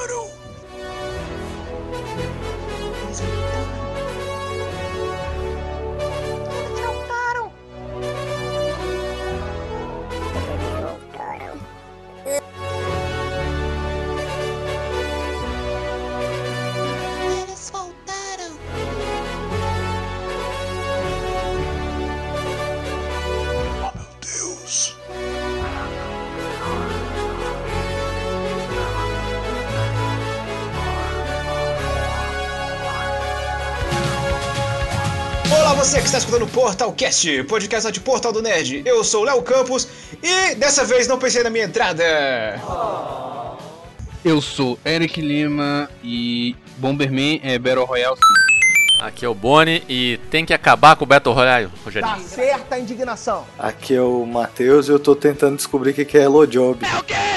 Mano! Você que está escutando o Portalcast, podcast de Portal do Nerd. Eu sou o Léo Campos e dessa vez não pensei na minha entrada. Eu sou Eric Lima e Bomberman é Battle Royale sim. Aqui é o Boni e tem que acabar com o Battle Royale, Rogerinho. Tá certa a indignação. Aqui é o Matheus e eu tô tentando descobrir o que que é Hello Job.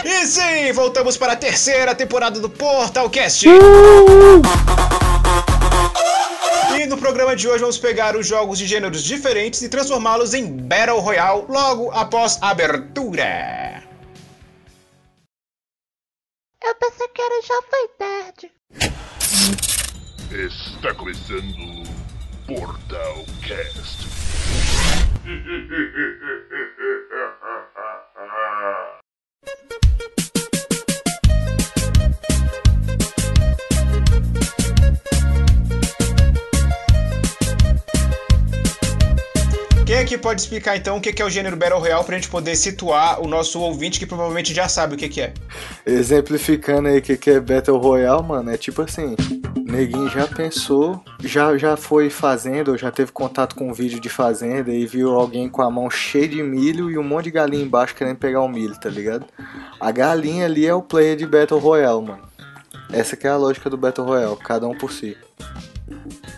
E sim, voltamos para a terceira temporada do Portalcast. No programa de hoje vamos pegar os jogos de gêneros diferentes e transformá-los em Battle Royale logo após a abertura. Eu pensei que era Jovem Nerd. Está começando o Portal Cast. Aqui pode explicar então o que é o gênero Battle Royale pra gente poder situar o nosso ouvinte que provavelmente já sabe o que é? Exemplificando aí o que que é Battle Royale, mano, é tipo assim, neguinho já pensou, já, já foi fazenda, ou já teve contato com um vídeo de fazenda e viu alguém com a mão cheia de milho e um monte de galinha embaixo querendo pegar o milho, tá ligado? A galinha ali é o player de Battle Royale, mano. Essa que é a lógica do Battle Royale, cada um por si.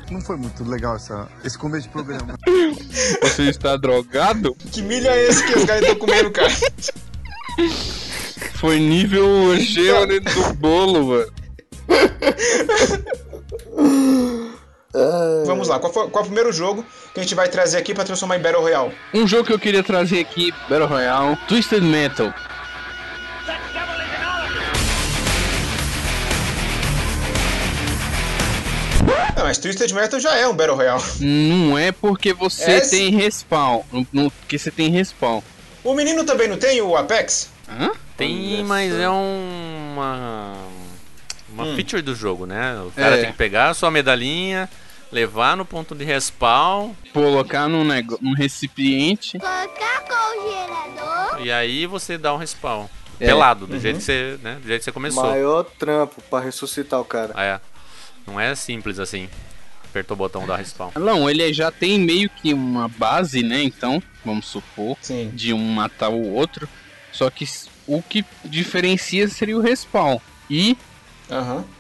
Não foi muito legal essa, esse começo de programa. Você está drogado? Que milho é esse que os caras estão comendo, cara? Foi nível gema dentro do bolo, mano. Vamos lá, qual, foi, qual é o primeiro jogo que a gente vai trazer aqui pra transformar em Battle Royale? Um jogo que eu queria trazer aqui, Battle Royale, Twisted Metal. Mas Twisted Metal já é um Battle Royale. Não é porque você É, tem respawn, não- não- porque você tem respawn. O menino também não tem o Apex? Hã? Tem, mas é um- uma uma feature do jogo, né? O cara É. tem que pegar a sua medalhinha, levar no ponto de respawn Colocar num, nego- num recipiente. Colocar com o gerador. e aí você dá um respawn. É. Pelado, do jeito que você, né? Do jeito que você começou. Maior trampo pra ressuscitar o cara. Ah, é. Não é simples assim. Apertou o botão da respawn. Não, ele já tem meio que uma base, né? Então, vamos supor, Sim. de um matar o outro. Só que o que diferencia seria o respawn. E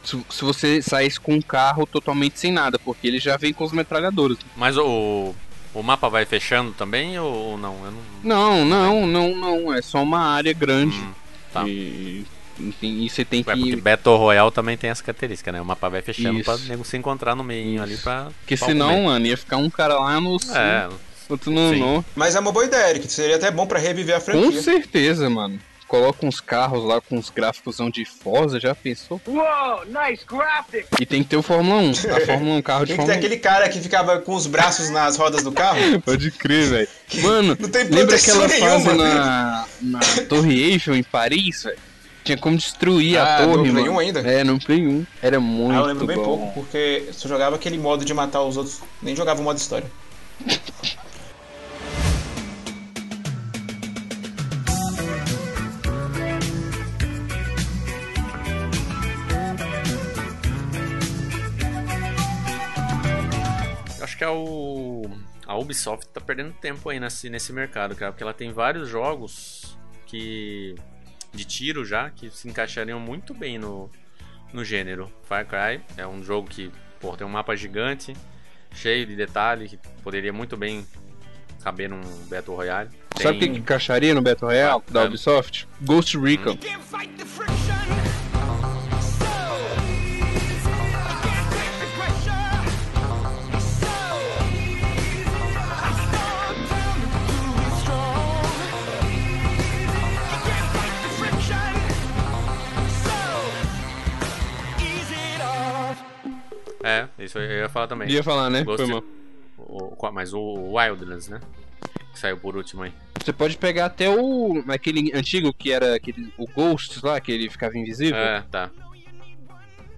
se, se você saísse com um carro totalmente sem nada, porque ele já vem com os metralhadores. Mas o, o mapa vai fechando também ou, ou não? Eu não. Não, não, não, não. É só uma área grande. Hum, tá. E, enfim, e você tem É porque que. Battle Royale também tem essa característica, né? O mapa vai fechando Isso. pra nego se encontrar no meio ali pra. Porque pra senão, comer. mano, ia ficar um cara lá no sul, É, outro no norte. Mas é uma boa ideia, Eric. Seria até bom pra reviver a Com franquia. certeza, mano. Coloca uns carros lá com uns gráficos de Forza, já pensou? Uou, nice graphic! E tem que ter o Fórmula 1. A Fórmula 1, carro de Tem que ter Fórmula aquele cara que ficava com os braços nas rodas do carro. 1. Pode crer, velho. Mano, Não tem lembra aquela fase na, na Torre Eiffel em Paris, velho? Tinha como destruir Ah, a no torre, Play mano. 1 ainda? É, no Play 1. Era muito Ah, eu lembro bem bom. pouco, porque só jogava aquele modo de matar os outros. Nem jogava o modo história. Acho que é o. A Ubisoft tá perdendo tempo aí nesse, nesse mercado, cara, porque ela tem vários jogos que. De tiro já, que se encaixariam muito bem no, no gênero. Far Cry é um jogo que, pô, tem um mapa gigante, cheio de detalhe, que poderia muito bem caber num Battle Royale. Sabe o que, encaixaria no Battle Royale Ah, da é. Ubisoft? Ghost Recon. É, isso eu ia falar também. Ia falar, né? Ghost- Foi mal. o- mas o Wildlands, né? Que saiu por último aí. Você pode pegar até o. aquele antigo que era aquele, o Ghost lá, que ele ficava invisível. É, tá.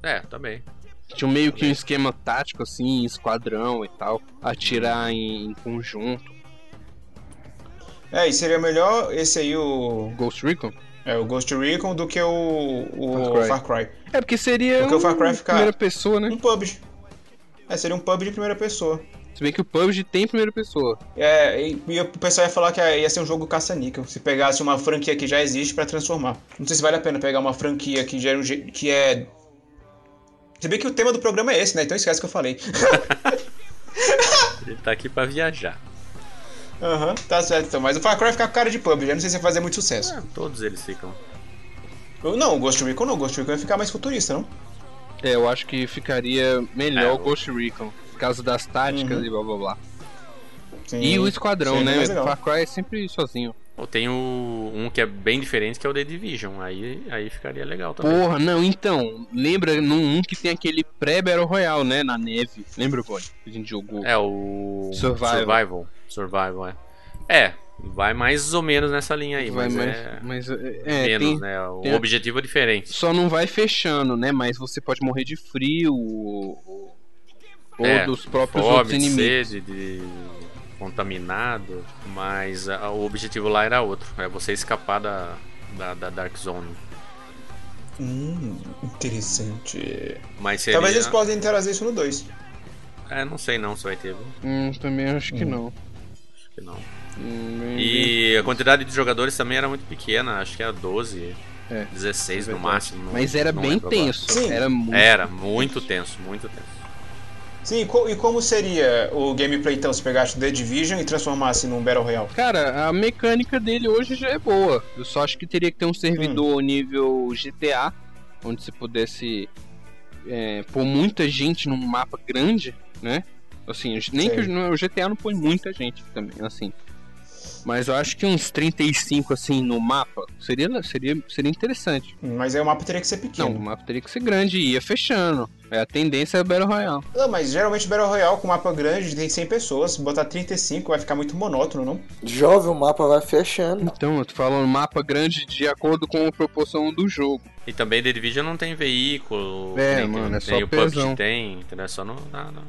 É, também. Tinha meio que um esquema tático, assim, esquadrão e tal. Atirar em, em conjunto. É, e seria melhor esse aí, o. Ghost Recon? É, o Ghost Recon do que o. o Far Cry. Far Cry. É, porque seria Porque o Far Cry um fica- primeira pessoa, né? Um PUBG. É, seria um PUBG de primeira pessoa. Se bem que o PUBG tem primeira pessoa. É, e, e o pessoal ia falar que ia ser um jogo caça-níquel, se pegasse uma franquia que já existe pra transformar. Não sei se vale a pena pegar uma franquia que já é um que é. Se bem que o tema do programa é esse, né? Então esquece que eu falei. Ele tá aqui pra viajar. Aham, tá certo então. Mas o Far Cry fica com cara de PUBG, eu não sei se vai fazer muito sucesso. É, todos eles ficam. Eu- Não, o Ghost Recon não, o Ghost Recon ia ficar mais futurista, não? É, eu acho que ficaria melhor É, o o- Ghost Recon. Por causa das táticas Uhum. e blá blá blá. Sim. E o Esquadrão, né? mais legal. Far Cry é sempre sozinho. Ou tem o, um que é bem diferente, que é o The Division. Aí, aí ficaria legal também. Porra, não, então. Lembra num um que tem aquele pré-Battle Royale, né? Na neve. Lembra, Cone? Que a gente jogou. É o. Survival. Survival. Survival, é. É, vai mais ou menos nessa linha aí, Vai mas mais- é. mas é, é, menos, tem- né? O tem- objetivo é diferente. Só não vai fechando, né? Mas você pode morrer de frio ou, ou É, dos próprios outros Fome, de inimigos. sede, de contaminado, mas ah, o objetivo lá era outro, é você escapar da, da, da Dark Zone. Hum, interessante. Mas seria... Talvez eles possam trazer isso no 2. É, não sei não se vai ter, viu? Hum, também acho que Hum. não. Que não. Hum, E a quantidade de jogadores também era muito pequena, acho que era 12, É, 16 é no máximo. não- Mas era bem tenso. Sim. Era muito. Era muito tenso, muito tenso. Sim, e co- como seria o gameplay então se pegasse The Division e transformasse num Battle Royale? Cara, a mecânica dele hoje já é boa. Eu só acho que teria que ter um servidor nível GTA, onde você pudesse é, pôr muita gente num mapa grande, né? Assim, nem Sei. que o, GTA não põe muita gente também, assim. Mas eu acho que uns 35 assim no mapa seria, seria, seria interessante. Mas aí o mapa teria que ser Não, pequeno. o mapa teria que ser grande e ia fechando. É, a tendência é o Battle Royale. Não, mas geralmente Battle Royale com mapa grande tem 100 pessoas, botar 35 vai ficar muito monótono, não? Jovem, o mapa vai fechando. Então, eu tô falando mapa grande de acordo com a proporção do jogo. E também The Division não tem veículo, É, nem mano, tem, é tem só o PUBG pesão. tem, entendeu? É só no- na, na,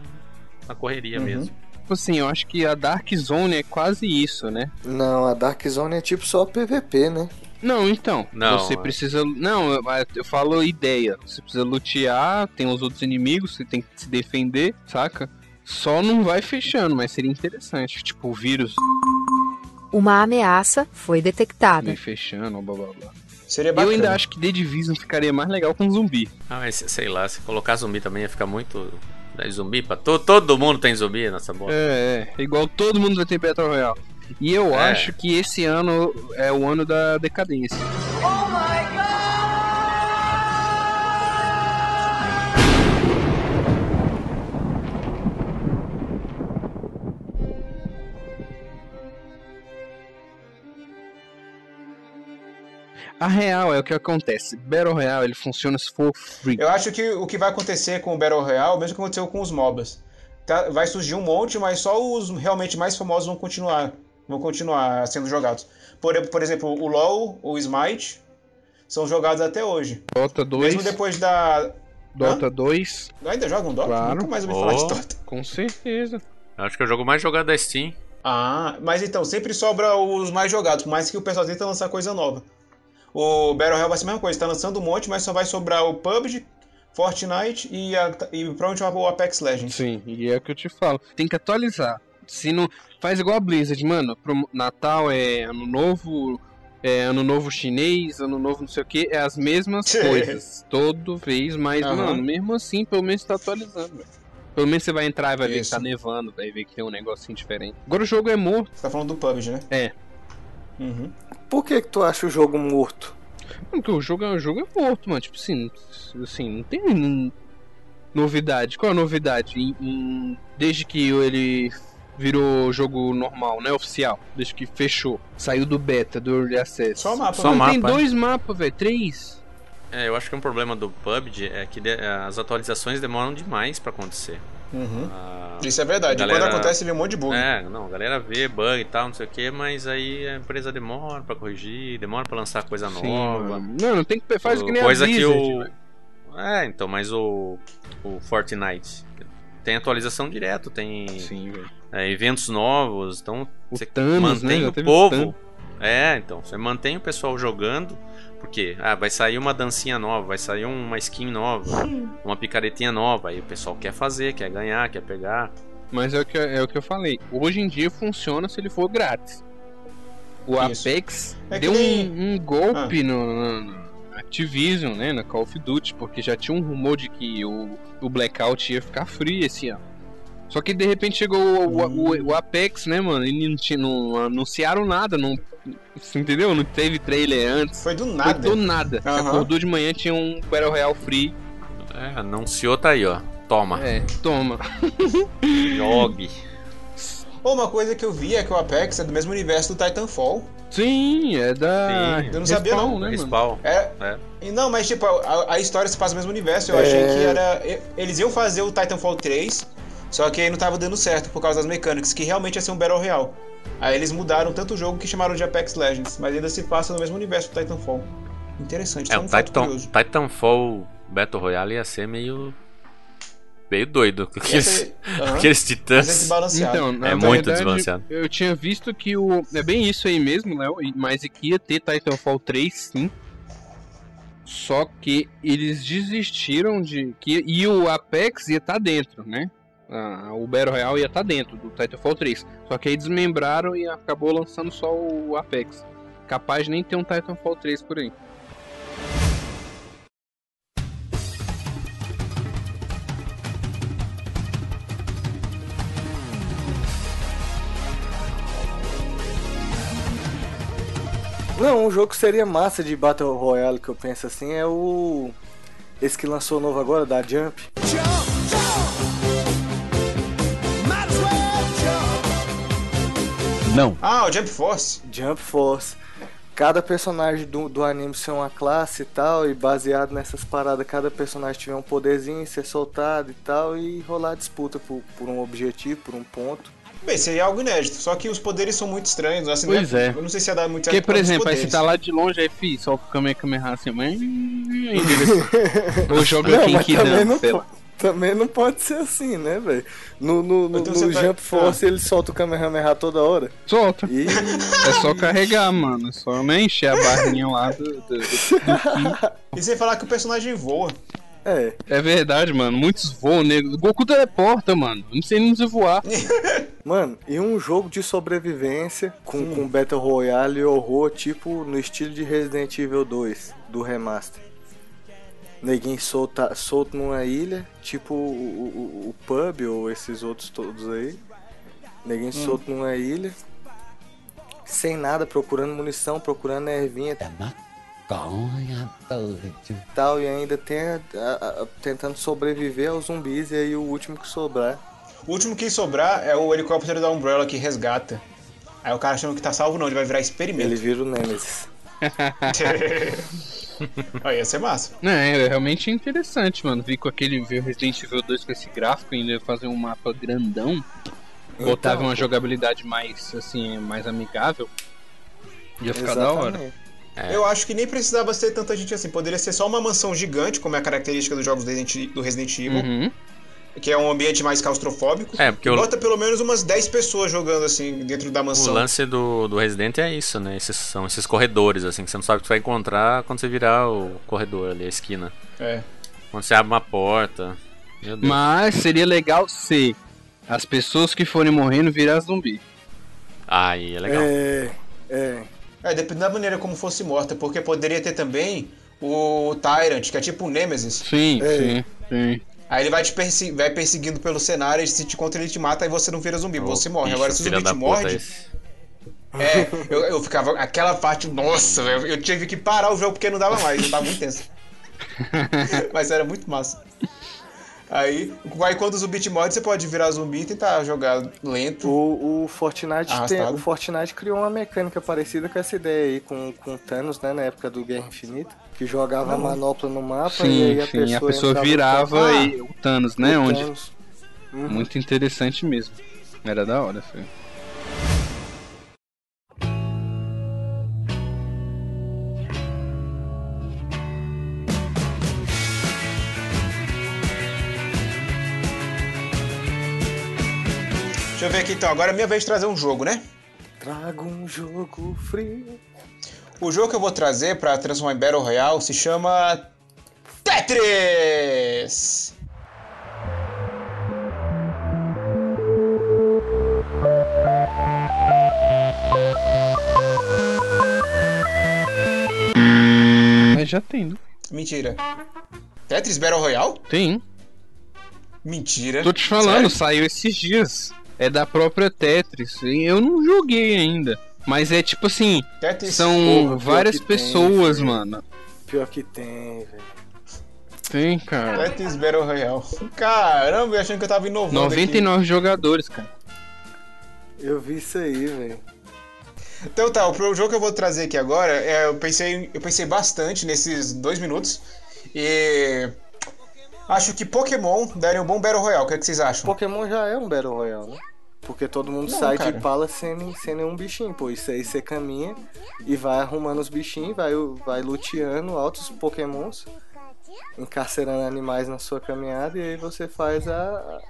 na correria Uhum. mesmo. Tipo assim, eu acho que a Dark Zone é quase isso, né? Não, a Dark Zone é tipo só PVP, né? Não, então. Não, você é. precisa. Não, eu, eu falo ideia. Você precisa lutear, tem os outros inimigos, você tem que se defender, saca? Só não vai fechando, mas seria interessante. Tipo, o vírus Uma ameaça foi detectada. vai fechando, blá blá blá. Seria Eu bacana. ainda acho que The Division ficaria mais legal com zumbi. Ah, mas sei lá, se colocar zumbi também ia ficar muito. Daí zumbi pra to, todo mundo tem zumbi nessa bosta. É, é. Igual todo mundo vai ter Battle Royale. E eu É. acho que esse ano é o ano da decadência. A real é o que acontece. Battle Royale ele funciona se for free. Eu acho que o que vai acontecer com o Battle Royale, é o mesmo que aconteceu com os MOBAs. Tá- vai surgir um monte, mas só os realmente mais famosos vão continuar, vão continuar sendo jogados. Por, por exemplo, o LoL, o Smite, são jogados até hoje. Dota 2, Mesmo depois da... Dota 2, Ainda jogam Dota? Claro. Nunca mais ouvi falar de Oh. Dota. com certeza. Eu Acho que é o jogo mais jogado da Steam. Ah, mas então, sempre sobra os mais jogados, por mais que o pessoal tenta lançar coisa nova. O Battle Royale vai ser a mesma coisa, tá lançando um monte, mas só vai sobrar o PUBG, Fortnite e, a, e provavelmente o Apex Legends. Sim, e é o que eu te falo. Tem que atualizar. Se não. Faz igual a Blizzard, mano. Pro Natal é ano novo. É ano novo chinês, ano novo não sei o que, é as mesmas Sim. coisas. Todo vez, mas, Aham. mano, mesmo assim, pelo menos tá atualizando, velho. Pelo menos você vai entrar e vai ver que Isso. tá nevando, vai ver que tem um negocinho diferente. Agora o jogo é morto. Você tá falando do PUBG, né? É. Uhum. Por que que tu acha o jogo morto? Porque o jogo, é- o jogo é morto, mano. Tipo assim, assim não tem novidade. Qual a novidade? Em- em- desde que ele virou jogo normal, né? Oficial. Desde que fechou. Saiu do beta, do Early Access. Só o mapa, Só? Mano, tem mapa, é. dois mapas, velho. Três. É, eu acho que um problema do PUBG é que de- as atualizações demoram demais pra acontecer. Uhum. Ah, Isso é verdade. a Quando galera- acontece, vem um monte de bug. É, não, a galera vê bug e tal, não sei o que, mas aí a empresa demora pra corrigir, demora pra lançar coisa Sim, nova. mano. Não, não tem que faz que nem coisa a que Blizzard, o. velho. É, então, mas o. O Fortnite tem atualização direto, tem Sim, é, eventos novos, então O você Thanos, né? mantém Já o povo. É, então, você mantém o pessoal jogando, porque ah, vai sair uma dancinha nova, vai sair uma skin nova, uma picaretinha nova, aí o pessoal quer fazer, quer ganhar, quer pegar. Mas é o, que, é o que eu falei. Hoje em dia funciona se ele for grátis. O Isso. Apex É deu nem- um, um golpe no, no- no Activision, né? Na Call of Duty, porque já tinha um rumor de que o, o Blackout ia ficar free esse ano. Só que de repente chegou o, o- o Apex, né, mano? E não, tinha- não anunciaram nada, não. você Entendeu? Não teve trailer antes. Foi do Foi nada. do nada. Aham. acordou de manhã, tinha um Battle Royale free. É, anunciou, tá aí, ó. Toma, É, toma. jogue. Uma coisa que eu vi é que o Apex é do mesmo universo do Titanfall. Sim, é da. Sim. Eu não sabia, Respawn, não. né. É, É. E Não, mas tipo, a, a história se passa no mesmo universo. Eu É. achei que era. e- Eles iam fazer o Titanfall 3, só que aí não tava dando certo por causa das mecânicas, que realmente ia ser um Battle Royale. Aí eles mudaram tanto o jogo que chamaram de Apex Legends, mas ainda se passa no mesmo universo do Titanfall. Interessante, É, o um Titan, curioso. Titanfall Battle Royale ia ser meio. meio doido. com Aqueles, Esse- aham. aqueles é titãs. desbalanceado. Então, na É muito verdade, desbalanceado. Eu tinha visto que o. É bem isso aí mesmo, Léo. e- Mas é que ia ter Titanfall 3, sim. Só que eles desistiram de. que E o Apex ia estar dentro, né? Ah, o Battle Royale ia estar dentro do Titanfall 3. Só que aí desmembraram e acabou lançando só o Apex. Capaz de nem ter um Titanfall 3 por aí. Não, um jogo que seria massa de Battle Royale que eu penso assim é o. Esse que lançou novo agora, da Jump. Não. Ah, o Jump Force. Jump Force. Cada personagem do, do anime ser uma classe e tal, e baseado nessas paradas, cada personagem tiver um poderzinho, ser soltado e tal, e rolar disputa por, por um objetivo, por um ponto. Bem, seria algo inédito, só que os poderes são muito estranhos. Assim, Pois né? é. Eu não sei se ia dar muito Porque, certo por causa dos exemplo, aí você tá lá de longe, aí, fi, solta o Kamehameha assim, mas. Ou joga Não, quem sei lá. Também não pode ser assim, né, velho? No, no, no, Então no vai- Jump Force ele solta o Kamehameha toda hora. Solta. E É só carregar, mano. É só nem encher a barrinha lá do, do- do-. E sem falar que o personagem voa. é, É verdade, mano. Muitos voam, nego. Goku teleporta, mano. Não sei nem se voar. Mano, e um jogo de sobrevivência com, com Battle Royale e horror, tipo no estilo de Resident Evil 2, do remaster. Neguinho solta, solto numa ilha, tipo o, o, o pub ou esses outros todos aí. Neguinho solto numa ilha, sem nada, procurando munição, procurando ervinha e tal, e ainda tem a- a- a- tentando sobreviver aos zumbis, e aí o último que sobrar. O último que sobrar é o helicóptero da Umbrella que resgata. Aí o cara achando que tá salvo, não, ele vai virar Ele experimento. vira o Nemesis. Aí ia ser massa. Não, é realmente interessante, mano. Vi com aquele ver o Resident Evil 2 com esse gráfico, ainda fazer um mapa grandão. Botava Então, uma pô. jogabilidade mais, assim, mais amigável. Ia ficar da hora. Exatamente. É. Eu acho que nem precisava ser tanta gente assim. Poderia ser só uma mansão gigante, como é a característica dos jogos do Resident, do Resident Evil, Uhum. Que é um ambiente mais claustrofóbico. É, porque o, Bota pelo menos umas 10 pessoas jogando assim dentro da o mansão. lance do, do Resident é isso, né? Esses, são esses corredores, assim, que você não sabe o que você vai encontrar quando você virar o corredor ali, a esquina. É. Quando você abre uma porta. Meu Deus. Mas seria legal se as pessoas que forem morrendo virar zumbi. Aí é legal. É, é. É, depende da maneira como fosse morta, porque poderia ter também o Tyrant, que é tipo o Nemesis. Sim, É. sim, sim. Aí ele vai te persi- vai perseguindo pelo cenário, e se te contra ele te mata, aí você não vira zumbi, você morre. Bicho, Agora se o zumbi te morde, esse. é, eu, eu ficava. Aquela parte, nossa, velho, eu tive que parar o jogo porque não dava mais, eu tava muito tenso. Mas era muito massa. Aí, aí quando o zumbi te morde, você pode virar zumbi e tentar jogar lento. O, o Fortnite tem, o Fortnite criou uma mecânica parecida com essa ideia aí, com, com o Thanos, né, na época do Guerra Infinita, que jogava a manopla no mapa e Sim, aí a sim, pessoa, a pessoa no virava e o Thanos, né? o Onde Thanos. Uhum. muito interessante mesmo. Era da hora, foi. Deixa eu ver aqui então. Agora é minha vez de trazer um jogo, né? Traga um jogo frio. O jogo que eu vou trazer pra transformar em Battle Royale se chama Tetris! Mas já tem, né? Mentira. Tetris Battle Royale? Tem. Mentira. Tô te falando, Sério? saiu esses dias. É da própria Tetris. Eu não joguei ainda. Mas é tipo assim, Tetris. são várias tem, pessoas, filho. mano. Pior que tem, velho. Tem, cara. Tetris Battle Royale. Caramba, eu achando que eu tava inovando. aqui. 99 jogadores, cara. Eu vi isso aí, velho. Então tá, o jogo que eu vou trazer aqui agora, é, eu, pensei, eu pensei bastante nesses dois minutos. E. Acho que Pokémon daria um bom Battle Royale. O que, é que vocês acham? Pokémon já é um Battle Royale, né? Porque todo mundo Não, sai cara. de pala sem, sem nenhum bichinho, pô. Isso aí você caminha e vai arrumando os bichinhos, vai, vai luteando altos pokémons, encarcerando animais na sua caminhada e aí você faz a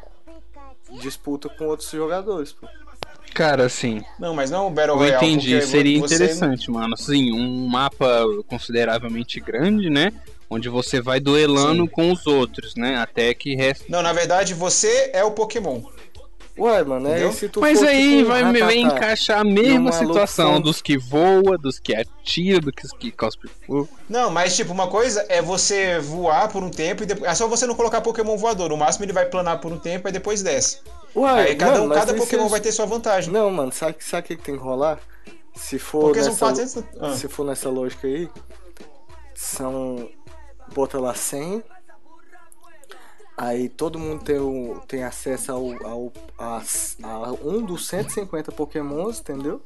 disputa com outros jogadores, pô. Cara, assim, Não, mas não o Battle eu Royale. entendi. porque Seria você- interessante, mano. Assim, um mapa consideravelmente grande, né? Onde você vai duelando Sim. com os outros, né? Até que resta. Não, na verdade, você é o Pokémon. Ué, mano, é se tu Mas for, aí tipo, vai, encaixar a mesma situação com- dos que voa, dos que atira, dos que cospe fogo. Não, mas tipo, uma coisa é você voar por um tempo e depois. É só você não colocar Pokémon voador. No máximo ele vai planar por um tempo e depois desce. Ué, Aí cada, mano, um, cada Pokémon se- vai ter sua vantagem. Não, mano, sabe o que, que tem que rolar? Se for Porque são nessa, 400. Ah. se for nessa lógica aí, são bota lá 100 Aí todo mundo tem, o, tem acesso ao, ao a, a um dos 150 pokémons, entendeu?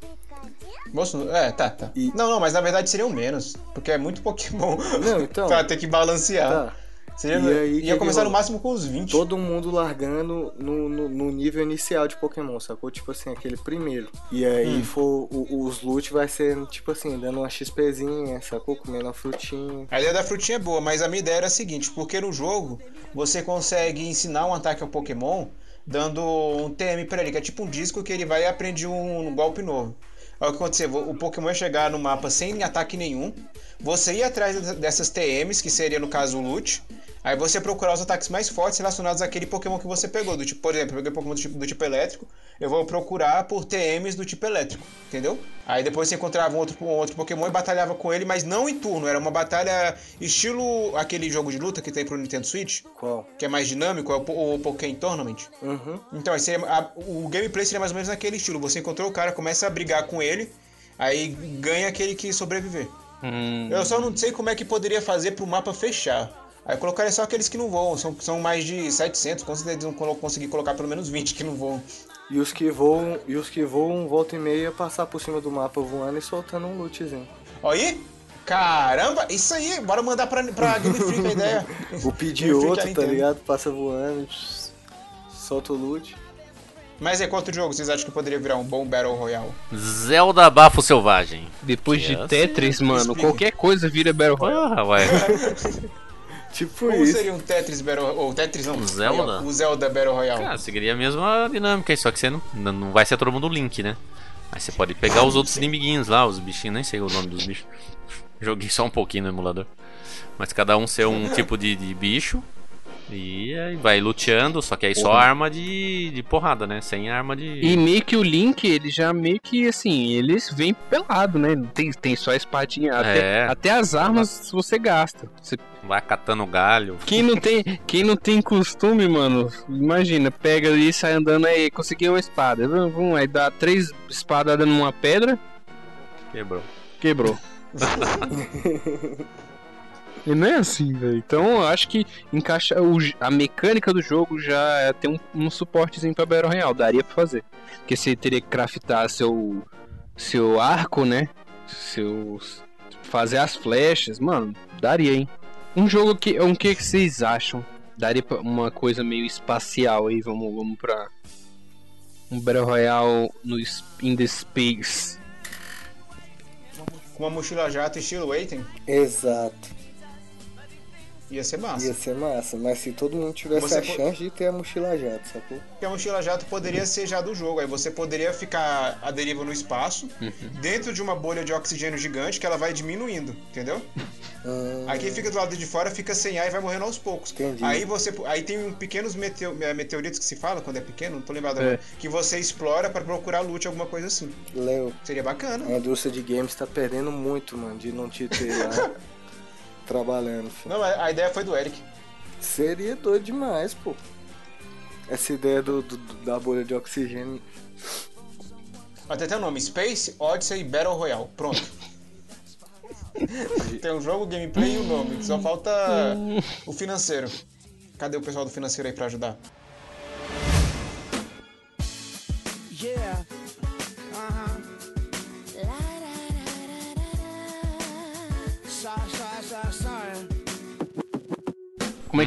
Moço, é, tá, tá. E- Não, não, mas na verdade seriam menos. Porque é muito Pokémon Não, então. pra ter que balancear. Tá. Seria, E aí, ia que começar que no máximo com os 20. Todo mundo largando no, no, no nível inicial de Pokémon, sacou? Tipo assim, aquele primeiro. E aí Hum. for, o- os loot vai ser, tipo assim, dando uma XPzinha, sacou? Comendo uma frutinha. A ideia da frutinha é boa, mas a minha ideia era a seguinte, porque no jogo você consegue ensinar um ataque ao Pokémon dando um TM pra ele, que é tipo um disco que ele vai e aprende um, um golpe novo. Aí o que acontecer? O Pokémon ia chegar no mapa sem ataque nenhum, você ia atrás dessas TMs, que seria no caso o loot, aí você procurar os ataques mais fortes relacionados àquele Pokémon que você pegou. Do tipo, por exemplo, eu peguei Pokémon do tipo, do tipo elétrico, eu vou procurar por TMs do tipo elétrico, entendeu? Aí depois você encontrava um outro, um outro Pokémon e batalhava com ele, mas não em turno, era uma batalha estilo aquele jogo de luta que tem pro Nintendo Switch, Qual? que é mais dinâmico, é o, o Pokémon Tournament. Uhum. Então, seria- a- o gameplay seria mais ou menos naquele estilo. Você encontrou o cara, começa a brigar com ele, aí ganha aquele que sobreviver. Hum, Eu só não sei como é que poderia fazer pro mapa fechar. Aí eu colocaria só aqueles que não voam, são, são mais de 700, com certeza eles vão colo- conseguir colocar pelo menos 20 que não voam. E os que voam, e os que voam, volta e meia, passar por cima do mapa voando e soltando um lootzinho. Olha aí! Caramba, isso aí, bora mandar pra, pra Game Freak a ideia. O pedir outro, tá ligado? Passa voando, solta o loot. Mas é quanto jogo vocês acham que poderia virar um bom Battle Royale? Zelda Bafo Selvagem. depois de. Tetris, mano, Explica. qualquer coisa vira Battle Royale. Ué. Tipo Como isso. seria um Tetris Battle Ou Tetris não? Um Zelda? O Zelda Battle Royale. Cara, seguiria a mesma dinâmica aí, só que você não, não vai ser todo mundo Link, né? Aí você pode pegar os outros inimiguinhos lá, os bichinhos, nem sei o nome dos bichos. Joguei só um pouquinho no emulador. Mas cada um ser um tipo de, de bicho. E aí vai luteando, só que aí só Porra. arma de, de porrada, né? Sem arma de. E meio que o Link, ele já meio que assim, eles vêm pelado, né? Tem, tem só a espadinha. Até, É. até as armas você gasta. Você- Vai catando galho. quem, não tem, quem não tem costume, mano, imagina, pega ali e sai andando aí, conseguiu uma espada. Vum, vum, aí dá três espadadas numa pedra, Quebrou. quebrou. E não é assim, velho. Então eu acho que encaixa o a mecânica do jogo já é- tem um, um suportezinho pra Battle Royale, daria pra fazer. Porque você teria que craftar seu seu arco, né? Seus fazer as flechas, mano, daria, hein. Um jogo que um que que vocês acham? Daria pra uma coisa meio espacial aí, vamos vamos pra um Battle Royale no in the space. Com uma mochila jato estilo Waiting, Exato. Ia ser massa. Ia ser massa, mas se todo mundo tivesse Você a po- chance de ter a mochila jato, sacou? Porque a mochila jato poderia ser já do jogo. Aí você poderia ficar à deriva no espaço, dentro de uma bolha de oxigênio gigante que ela vai diminuindo, entendeu? Hum, Aí quem fica do lado de fora fica sem ar e vai morrendo aos poucos. Entendi. Aí você. Aí tem um pequenos meteo- eh, meteoritos que se fala quando é pequeno, não tô lembrado É. agora, que você explora pra procurar loot, alguma coisa assim. Léo, Seria bacana. a indústria de games tá perdendo muito, mano, de não te ter lá trabalhando. filho. Não, a a ideia foi do Eric. Seria doido demais, pô. Essa ideia do, do- da bolha de oxigênio. Até tem o nome: Space Odyssey Battle Royale. Pronto. tem um jogo, gameplay e o nome. Só falta o financeiro. Cadê o pessoal do financeiro aí pra ajudar? Yeah.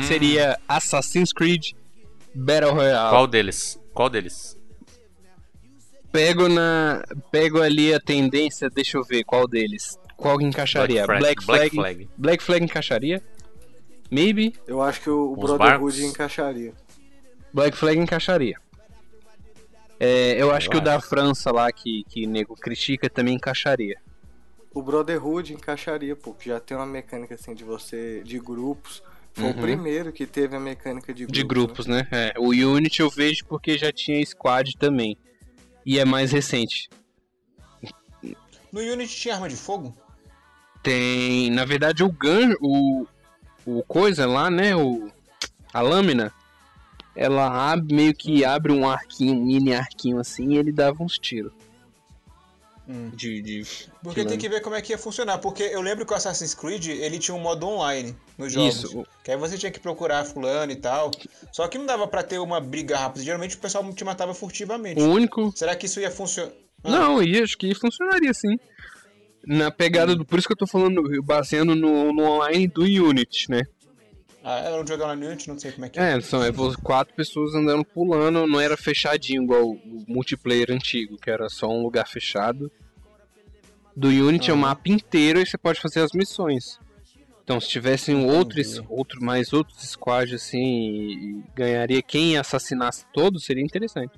Seria Assassin's Creed Battle Royale? Qual deles? Qual deles? Pego na. Pego ali a tendência, deixa eu ver qual deles. Qual que encaixaria? Black Flag. Black Flag. Black Flag. Black Flag encaixaria? Maybe. Eu acho que o, Os Brotherhood barcos. encaixaria. Black Flag encaixaria. É, eu acho Eu que o da acho. França lá, que, que nego critica, também encaixaria. O Brotherhood encaixaria, pô, já tem uma mecânica assim de você. de grupos. Foi o primeiro que teve a mecânica de grupos. Uhum. De né? grupos, né? É, o Unity eu vejo porque já tinha Squad também. E é mais recente. No Unity tinha arma de fogo? Tem. Na verdade, o gancho. O, o coisa lá, né? O, a lâmina. Ela abre, meio que abre um arquinho, um mini arquinho assim, e ele dava uns tiros. Hum. De, de, Porque de tem que ver como é que ia funcionar. Porque eu lembro que o Assassin's Creed ele tinha um modo online nos jogos. Isso. Que aí você tinha que procurar fulano e tal. Só que não dava pra ter uma briga rápida. Geralmente o pessoal te matava furtivamente. O único. Será que isso ia funcionar? Não, e acho que funcionaria sim. Na pegada do. Por isso que eu tô falando, baseando no, no online do Unity, né? Ah, era um jogo no Unity, não sei como é que é. É, são é, quatro pessoas andando pulando, não era fechadinho igual o multiplayer antigo, que era só um lugar fechado. Do Unity é o mapa inteiro e você pode fazer as missões. Então, se tivessem outros, outro, mais outros squads assim, ganharia quem assassinasse todos, seria interessante.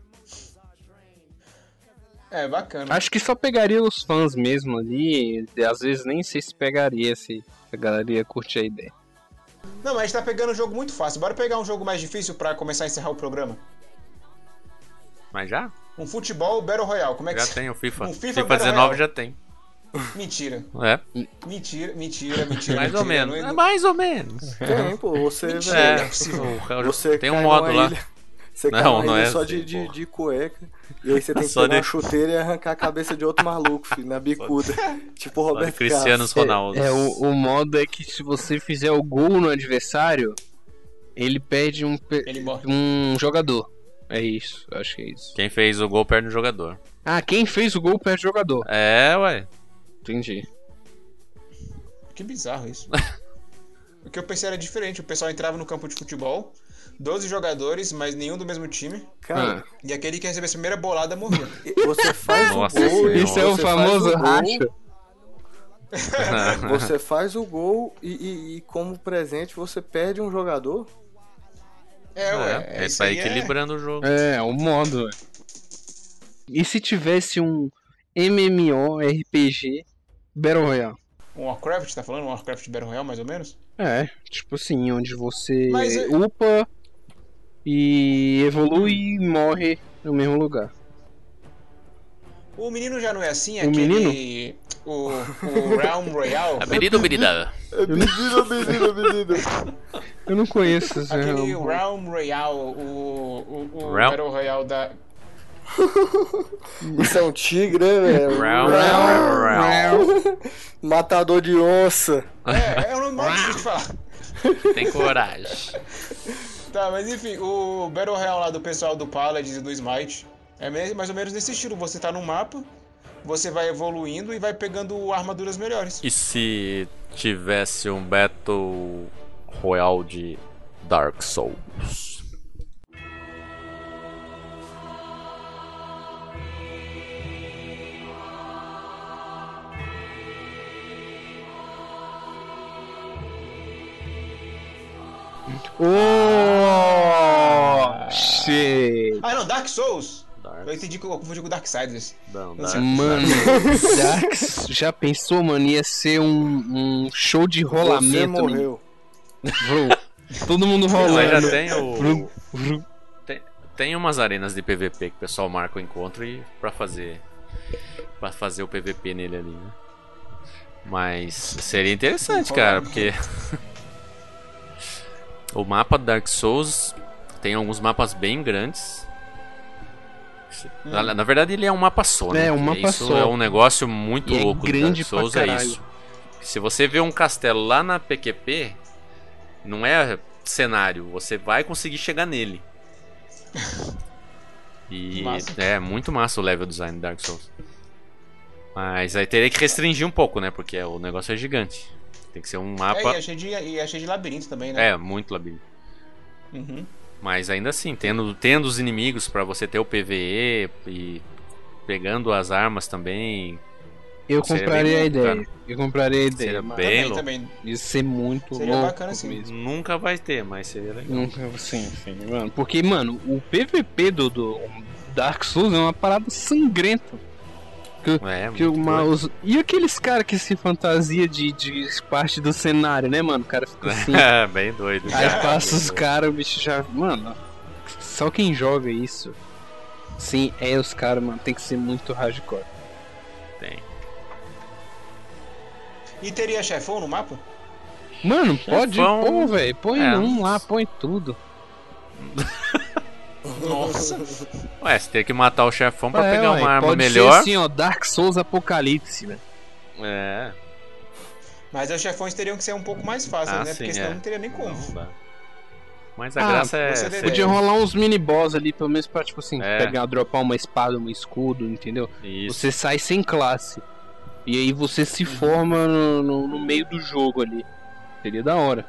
É, bacana. Acho que só pegaria os fãs mesmo ali, às vezes nem sei se pegaria, se a galera ia curtir a ideia. Não, mas a gente tá pegando um jogo muito fácil. Bora pegar um jogo mais difícil pra começar a encerrar o programa. Mas já? Um futebol Battle Royale. Como é que Já tem o FIFA. Um FIFA FIFA Battle 19 Royale. já tem. Mentira. É, Mentira, mentira, mentira. mais ou mentira. menos. Não- É mais ou menos. Tem, pô, você, Mentira, é possível. O- Você tem um modo lá. ilha- Você Não, não ilha é só assim, de, de, de cueca. E aí você tem que Só pegar de- uma chuteira e arrancar a cabeça de outro maluco, filho, na bicuda. tipo o Só de Roberto Cristiano Carlos. Ronaldo. É, o, o modo é que se você fizer o gol no adversário, ele perde um, Ele um jogador. É isso, acho que é isso. Quem fez o gol perde o jogador. Ah, quem fez o gol perde o jogador. É, ué. Entendi. Que bizarro isso. o que eu pensei era diferente. O pessoal entrava no campo de futebol, 12 jogadores, mas nenhum do mesmo time. Cara, E aquele que recebesse a primeira bolada morria. você faz Nossa o gol. Senhora. Isso é o famoso racha. Você faz o gol e, e- e como presente você perde um jogador. É, ué. É, ele isso aí é- equilibrando o jogo. É, o modo. ué. E se tivesse um MMORPG Battle Royale? Um Warcraft, tá falando? Um Warcraft Battle Royale, mais ou menos? É, tipo assim, onde você Mas é- upa e evolui e morre no mesmo lugar. O menino já não é assim? O aquele... menino? O, o Realm Royale? A menina ou menina? Menino, menino, menino. Eu não conheço esse Aquele Realm. Realm Royale, o, o, o Realm? Battle Royale da... Isso é um tigre, né, velho? Matador de onça. É, é um nome mais difícil de falar. Tem coragem. Tá, mas enfim, o Battle Royale lá do pessoal do Paladins e do Smite é mais ou menos nesse estilo. Você tá num mapa, você vai evoluindo e vai pegando armaduras melhores. E se tivesse um Battle Royale de Dark Souls? Oh, shit. Ah, não, Dark Souls! Dark Eu entendi que eu confundi com Darksiders. Não, Não Dark. Mano, Dax, já pensou, mano? Ia ser um, um show de Você rolamento. mano. morreu. Todo mundo Mas rolando. já tem o. Tem, tem umas arenas de PVP que o pessoal marca o encontro e pra fazer. para fazer o PVP nele ali, né? Mas seria interessante, cara, porque. O mapa do Dark Souls tem alguns mapas bem grandes. Na, na verdade, ele é um mapa só, né? É, um mapa isso só. é um negócio muito E é louco do grande Dark Souls, pra é isso. Se você vê um castelo lá na PQP, não é cenário, você vai conseguir chegar nele. E Massa. é muito massa o level design do Dark Souls. Mas aí teria que restringir um pouco, né? Porque o negócio é gigante. Tem que ser um É, e mapa. é cheio de, e é cheio de labirinto também, né? É, muito labirinto. Uhum. Mas ainda assim, tendo, tendo os inimigos pra você ter o PVE e pegando as armas também. Eu compraria a ideia. cara. Eu compraria a ideia. Seria bem também, louco. também. Ia ser muito Seria louco bacana, sim. mesmo. Nunca vai ter, mas seria legal. Nunca, sim, sim, mano. Porque, mano, o PVP do, do Dark Souls é uma parada sangrenta. É, Que muito uma, doido. os- E aqueles caras que se fantasia de, de parte do cenário, né, mano? O cara fica assim. É, bem doido. aí cara. passa os caras, o bicho já. Mano, só quem joga isso. Sim, é os caras, mano. Tem que ser muito hardcore. Tem. E teria chefão no mapa? Mano, pode Chefão- pôr, velho. Põe É. um lá, põe tudo. Nossa. Ué, você tem que matar o chefão pra É, pegar ué, uma arma pode melhor. Ser assim, ó, Dark Souls Apocalipse, né? É. Mas os chefões teriam que ser um pouco mais fáceis, Ah, né? sim, Porque senão é. não teria nem como. Não. Mas a Ah, graça é. ser- Podia rolar uns mini boss ali, pelo menos pra, tipo assim, É. pegar, dropar uma espada, um escudo, entendeu? Isso. Você sai sem classe. E aí você se forma no, no- no meio do jogo ali. Seria da hora.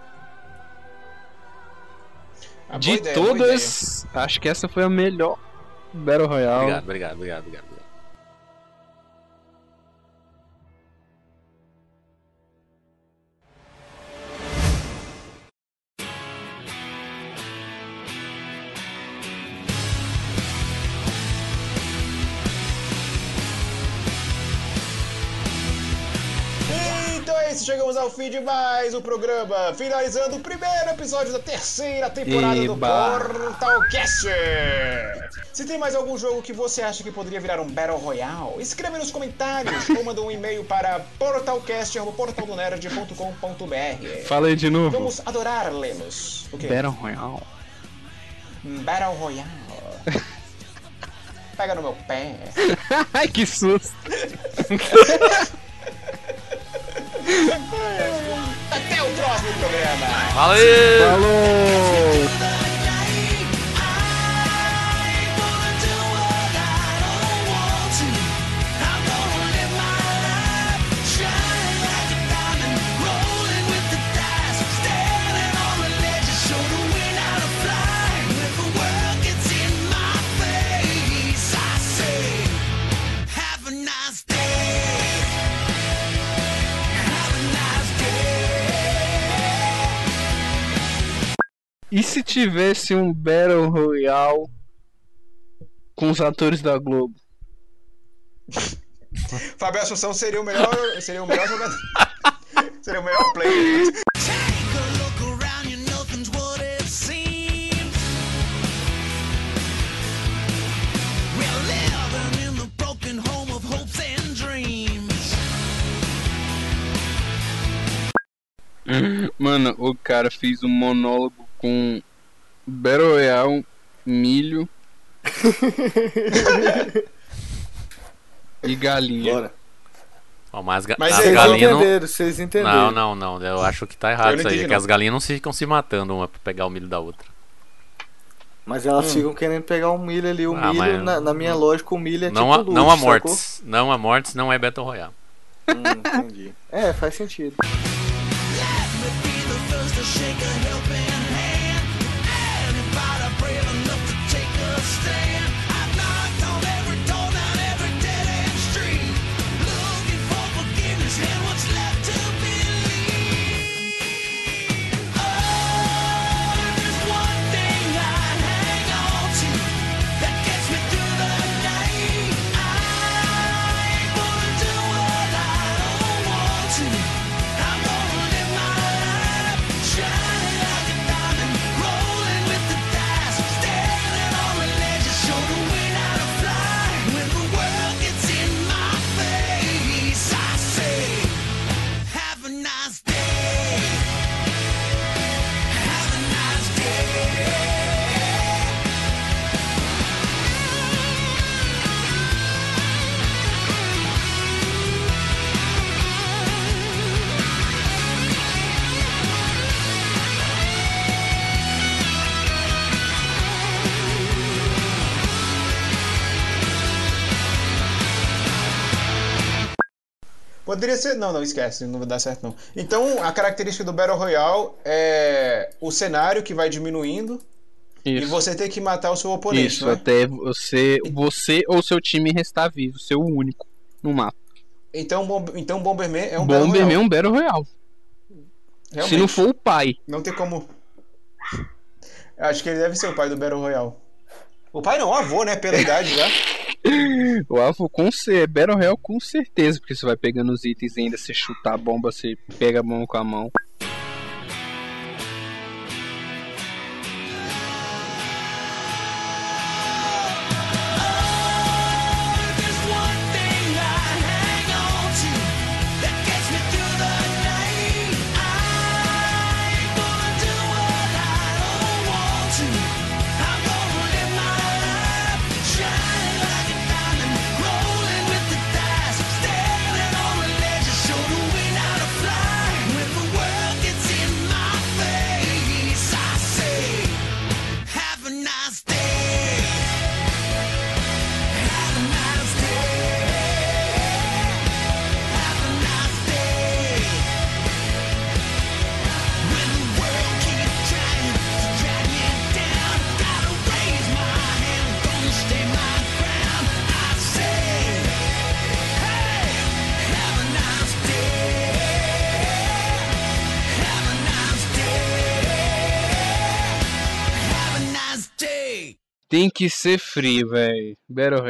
De ideia, boa todas, acho que essa foi a melhor Battle Royale. Obrigado, obrigado, obrigado, obrigado. Chegamos ao fim de mais um programa, finalizando o primeiro episódio da terceira temporada do Eba. Portalcast. Se tem mais algum jogo que você acha que poderia virar um Battle Royale, escreve nos comentários ou manda um e-mail para portalcast.portaldonerd.com.br. Fala aí de novo. Vamos adorar lê-los. Battle Royale. Battle Royale. Pega no meu pé. Ai, que susto. Até o próximo programa. Valeu! Falou! Se tivesse um Battle Royale com os atores da Globo? Fábio Assunção seria o melhor, seria o melhor jogador. seria o melhor player. Mano, o cara fez um monólogo com Battle Royale, milho E galinha. Bora. Ó, mas as, ga Mas as Vocês galinhas não... entenderam, vocês entenderam. Não, não, não. Eu acho que tá errado não isso aí. É que não. as galinhas não se- ficam se matando uma pra pegar o milho da outra. Mas elas Hum. ficam querendo pegar um milho ali. O Ah, milho, mas- na, na minha lógica, o milho é não, tipo há, loot, não há sacou? mortes. Não há mortes, não é Battle Royale. Hum, entendi. É, faz sentido. Poderia ser. Não, não, esquece, não vai dar certo não. Então, a característica do Battle Royale é o cenário que vai diminuindo e Isso. você tem que matar o seu oponente, Isso, não é? até você, você ou seu time restar vivo, ser o único no mapa. Então, Bom- então Bomberman é um Battle Bomberman é Royale. um Battle Royale. Realmente. Se não for o pai. Não tem como. Acho que ele deve ser o pai do Battle Royale. O pai não, o avô, né? Pela idade já. O avô com C, Battle Royale com certeza, porque você vai pegando os itens ainda, você chutar a bomba, você pega a mão com a mão. Tem que ser free, velho. Battle.